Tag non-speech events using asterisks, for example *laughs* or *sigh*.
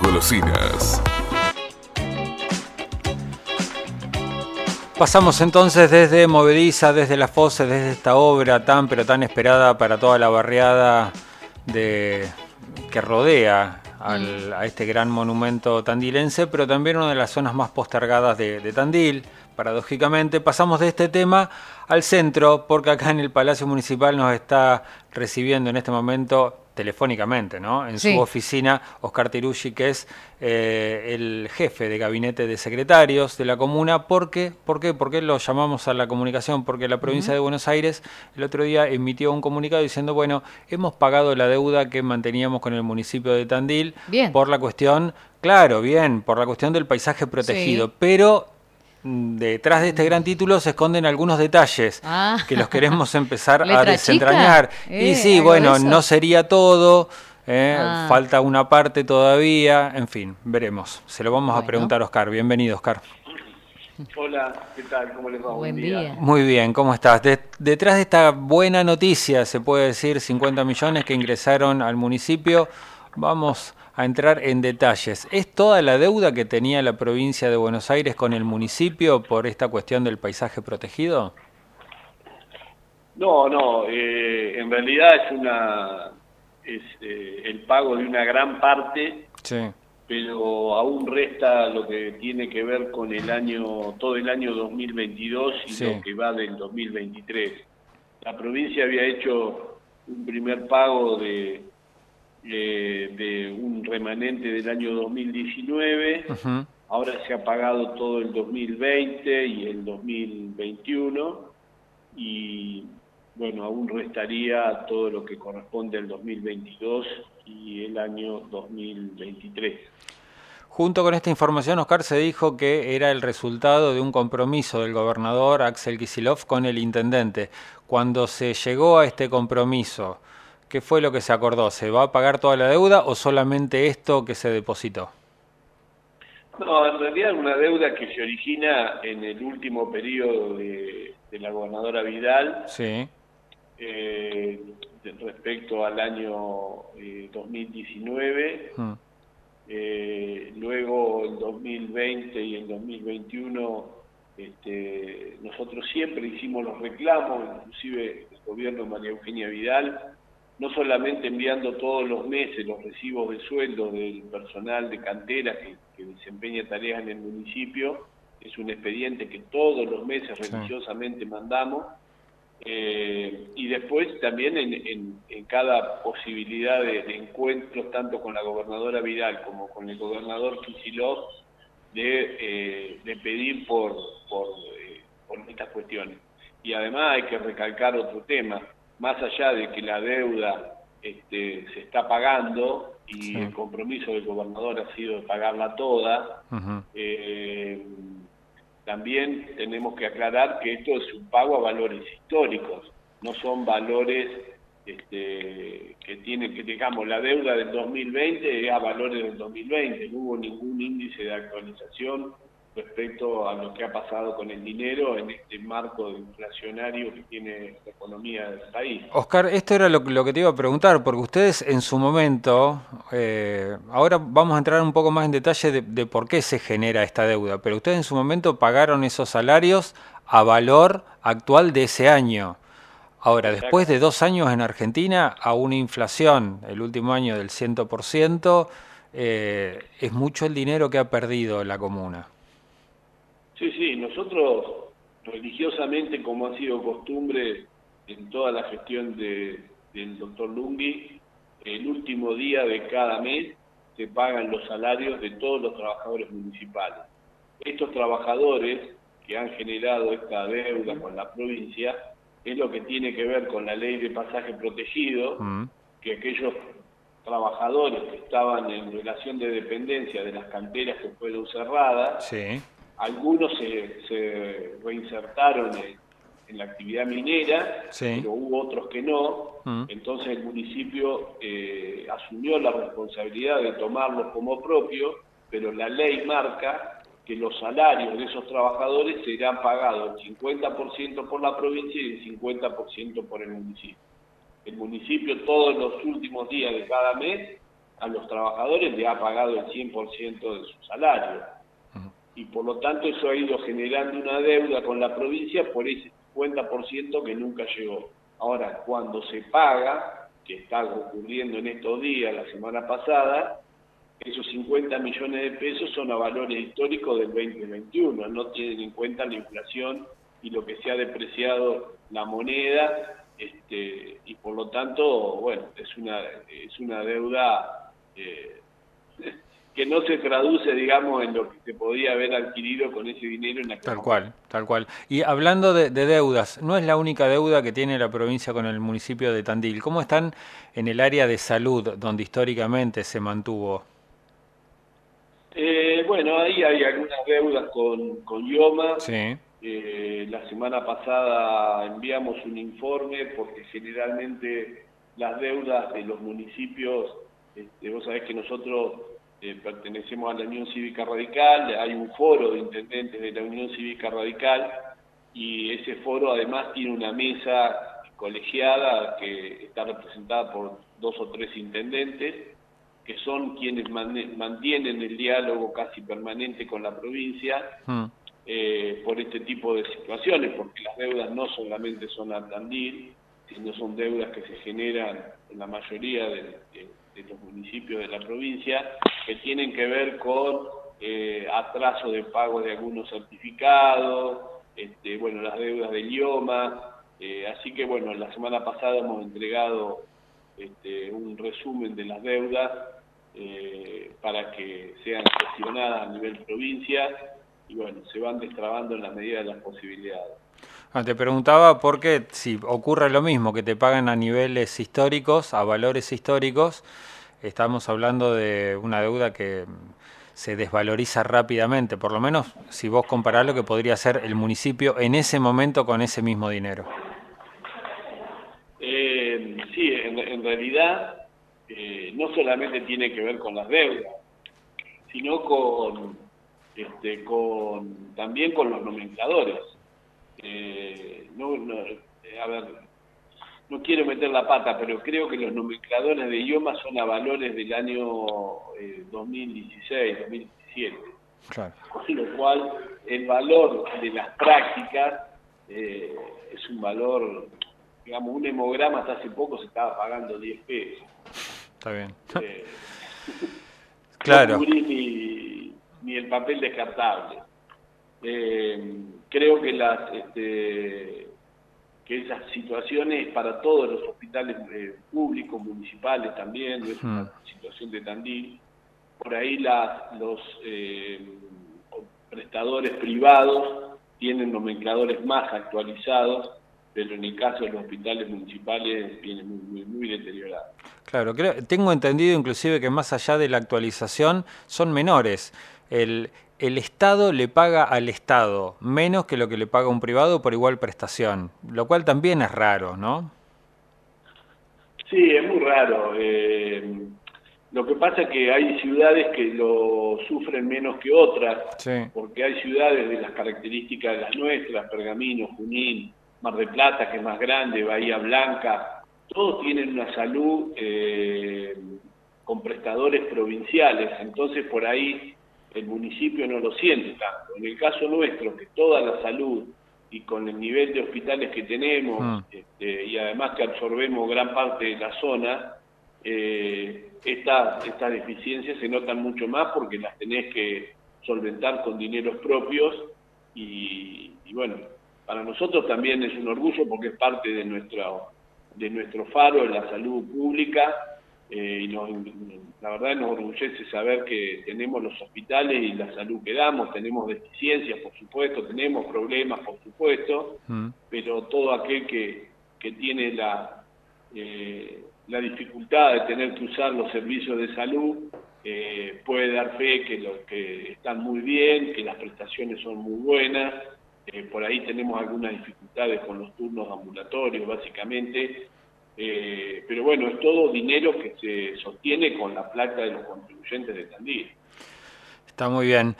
golosinas. Pasamos entonces desde Movediza, desde La Fosse, desde esta obra tan pero tan esperada para toda la barriada de, que rodea a este gran monumento tandilense, pero también una de las zonas más postergadas de, de Tandil, paradójicamente. Pasamos de este tema al centro, porque acá en el Palacio Municipal nos está recibiendo en este momento telefónicamente, ¿no? En su oficina, Oscar Tirucci, que es eh, el jefe de gabinete de secretarios de la comuna. ¿Por qué? ¿Por qué? ¿Por qué lo llamamos a la comunicación? Porque la provincia de Buenos Aires el otro día emitió un comunicado diciendo, bueno, hemos pagado la deuda que manteníamos con el municipio de Tandil por la cuestión, claro, bien, por la cuestión del paisaje protegido, pero detrás de este gran título se esconden algunos detalles ah. que los queremos empezar *laughs* a desentrañar. y eh, sí, bueno, no sería todo, eh, ah. falta una parte todavía, en fin, veremos. Se lo vamos a preguntar a Oscar. Bienvenido, Oscar. Hola, ¿qué tal? ¿Cómo les va? Buen, día. Muy bien, ¿cómo estás? detrás de esta buena noticia, se puede decir, 50 millones que ingresaron al municipio, vamos a entrar en detalles. ¿Es toda la deuda que tenía la provincia de Buenos Aires con el municipio por esta cuestión del paisaje protegido? No, no, eh, en realidad es una es eh, el pago de una gran parte, sí. pero aún resta lo que tiene que ver con el año todo el año 2022 y lo que va del 2023. La provincia había hecho un primer pago de eh, de un remanente del año 2019. Ahora se ha pagado todo el 2020 y el 2021 y bueno, aún restaría todo lo que corresponde al 2022 y el año 2023. Junto con esta información, Oscar se dijo que era el resultado de un compromiso del gobernador Axel Kisilov con el intendente. Cuando se llegó a este compromiso, ¿Qué fue lo que se acordó? ¿Se va a pagar toda la deuda o solamente esto que se depositó? No, en realidad es una deuda que se origina en el último periodo de, la gobernadora Vidal. Sí. Eh, respecto al año 2019. Eh, hmm. eh, luego el 2020 y el 2021 este, nosotros siempre hicimos los reclamos, inclusive el gobierno de María Eugenia Vidal no solamente enviando todos los meses los recibos de sueldo del personal de cantera que, desempeña tareas en el municipio, es un expediente que todos los meses religiosamente mandamos, eh, y después también en, cada posibilidad de, encuentros, tanto con la gobernadora Vidal como con el gobernador Kicillof, de, eh, de pedir por, por, eh, por estas cuestiones. Y además hay que recalcar otro tema, más allá de que la deuda este, se está pagando y el compromiso del gobernador ha sido pagarla toda, eh, también tenemos que aclarar que esto es un pago a valores históricos, no son valores este, que tienen que, digamos, la deuda del 2020 es a valores del 2020, no hubo ningún índice de actualización respecto a lo que ha pasado con el dinero en este marco inflacionario que tiene la economía del país. Oscar, esto era lo, que te iba a preguntar, porque ustedes en su momento, eh, ahora vamos a entrar un poco más en detalle de, por qué se genera esta deuda, pero ustedes en su momento pagaron esos salarios a valor actual de ese año. Ahora, después de dos años en Argentina, a una inflación, el último año del 100%, eh, es mucho el dinero que ha perdido la comuna. Sí, sí, nosotros religiosamente, como ha sido costumbre en toda la gestión de, del doctor Lungui, el último día de cada mes se pagan los salarios de todos los trabajadores municipales. Estos trabajadores que han generado esta deuda con la provincia es lo que tiene que ver con la ley de pasaje protegido, mm. que aquellos trabajadores que estaban en relación de dependencia de las canteras que fueron cerradas, sí algunos se, reinsertaron en, la actividad minera, pero hubo otros que no. Mm. Entonces el municipio eh, asumió la responsabilidad de tomarlos como propio, pero la ley marca que los salarios de esos trabajadores serán pagados el 50% por la provincia y el 50% por el municipio. El municipio todos los últimos días de cada mes a los trabajadores le ha pagado el 100% de su salario. Y por lo tanto eso ha ido generando una deuda con la provincia por ese 50% que nunca llegó. Ahora, cuando se paga, que está ocurriendo en estos días, la semana pasada, esos 50 millones de pesos son a valores históricos del 2021, no tienen en cuenta la inflación y lo que se ha depreciado la moneda, este, y por lo tanto, bueno, es una, es una deuda eh, *laughs* que no se traduce, digamos, en lo que se podía haber adquirido con ese dinero en la Tal cual, tal cual. Y hablando de, deudas, no es la única deuda que tiene la provincia con el municipio de Tandil. ¿Cómo están en el área de salud, donde históricamente se mantuvo? Eh, bueno, ahí hay algunas deudas con, con IOMA. Sí. Eh, la semana pasada enviamos un informe porque generalmente las deudas de los municipios este, vos sabés que nosotros eh, pertenecemos a la Unión Cívica Radical, hay un foro de intendentes de la Unión Cívica Radical y ese foro además tiene una mesa colegiada que está representada por dos o tres intendentes que son quienes mantienen el diálogo casi permanente con la provincia hmm. eh, por este tipo de situaciones, porque las deudas no solamente son a Tandil, sino son deudas que se generan en la mayoría de, de los municipios de la provincia que tienen que ver con eh, atraso de pago de algunos certificados, este, bueno, las deudas del idioma, eh, así que bueno, la semana pasada hemos entregado este, un resumen de las deudas eh, para que sean gestionadas a nivel provincia y bueno, se van destrabando en la medida de las posibilidades. Ah, te preguntaba por qué si ocurre lo mismo, que te pagan a niveles históricos, a valores históricos, estamos hablando de una deuda que se desvaloriza rápidamente, por lo menos si vos comparás lo que podría ser el municipio en ese momento con ese mismo dinero. Eh, sí, en, realidad eh, no solamente tiene que ver con las deudas, sino con, este, con también con los nomencladores. Eh, no, no, eh, a ver, no quiero meter la pata, pero creo que los nomencladores de idiomas son a valores del año 2016, 2017. Claro. Con lo cual, el valor de las prácticas eh, es un valor, digamos, un hemograma hasta hace poco se estaba pagando 10 pesos. Está bien. *laughs* claro. *laughs* No ni, el papel descartable. Eh, creo que las este, que esas situaciones para todos los hospitales eh, públicos, municipales también, es una situación de Tandil, por ahí los eh, prestadores privados tienen nomencladores más actualizados, pero en el caso de los hospitales municipales viene muy, muy, muy deteriorado. Claro, creo, tengo entendido inclusive que más allá de la actualización son menores. El, el Estado le paga al Estado menos que lo que le paga un privado por igual prestación, lo cual también es raro, ¿no? Sí, es muy raro. Eh, lo que pasa es que hay ciudades que lo sufren menos que otras, porque hay ciudades de las características de las nuestras, Pergamino, Junín, Mar de Plata, que es más grande, Bahía Blanca, todos tienen una salud eh, con prestadores provinciales, entonces por ahí el municipio no lo siente tanto. En el caso nuestro, que toda la salud y con el nivel de hospitales que tenemos mm. este, y además que absorbemos gran parte de la zona, eh, estas, deficiencias se notan mucho más porque las tenés que solventar con dineros propios y, y bueno, para nosotros también es un orgullo porque es parte de nuestro, de nuestro faro en la salud pública eh, y la verdad nos orgullece saber que tenemos los hospitales y la salud que damos, tenemos deficiencias, por supuesto, tenemos problemas, por supuesto, mm. pero todo aquel que, que tiene la, eh, la dificultad de tener que usar los servicios de salud eh, puede dar fe que, los que están muy bien, que las prestaciones son muy buenas. por ahí tenemos algunas dificultades con los turnos ambulatorios, básicamente, eh, pero bueno, es todo dinero que se sostiene con la plata de los contribuyentes de Tandil. Está muy bien.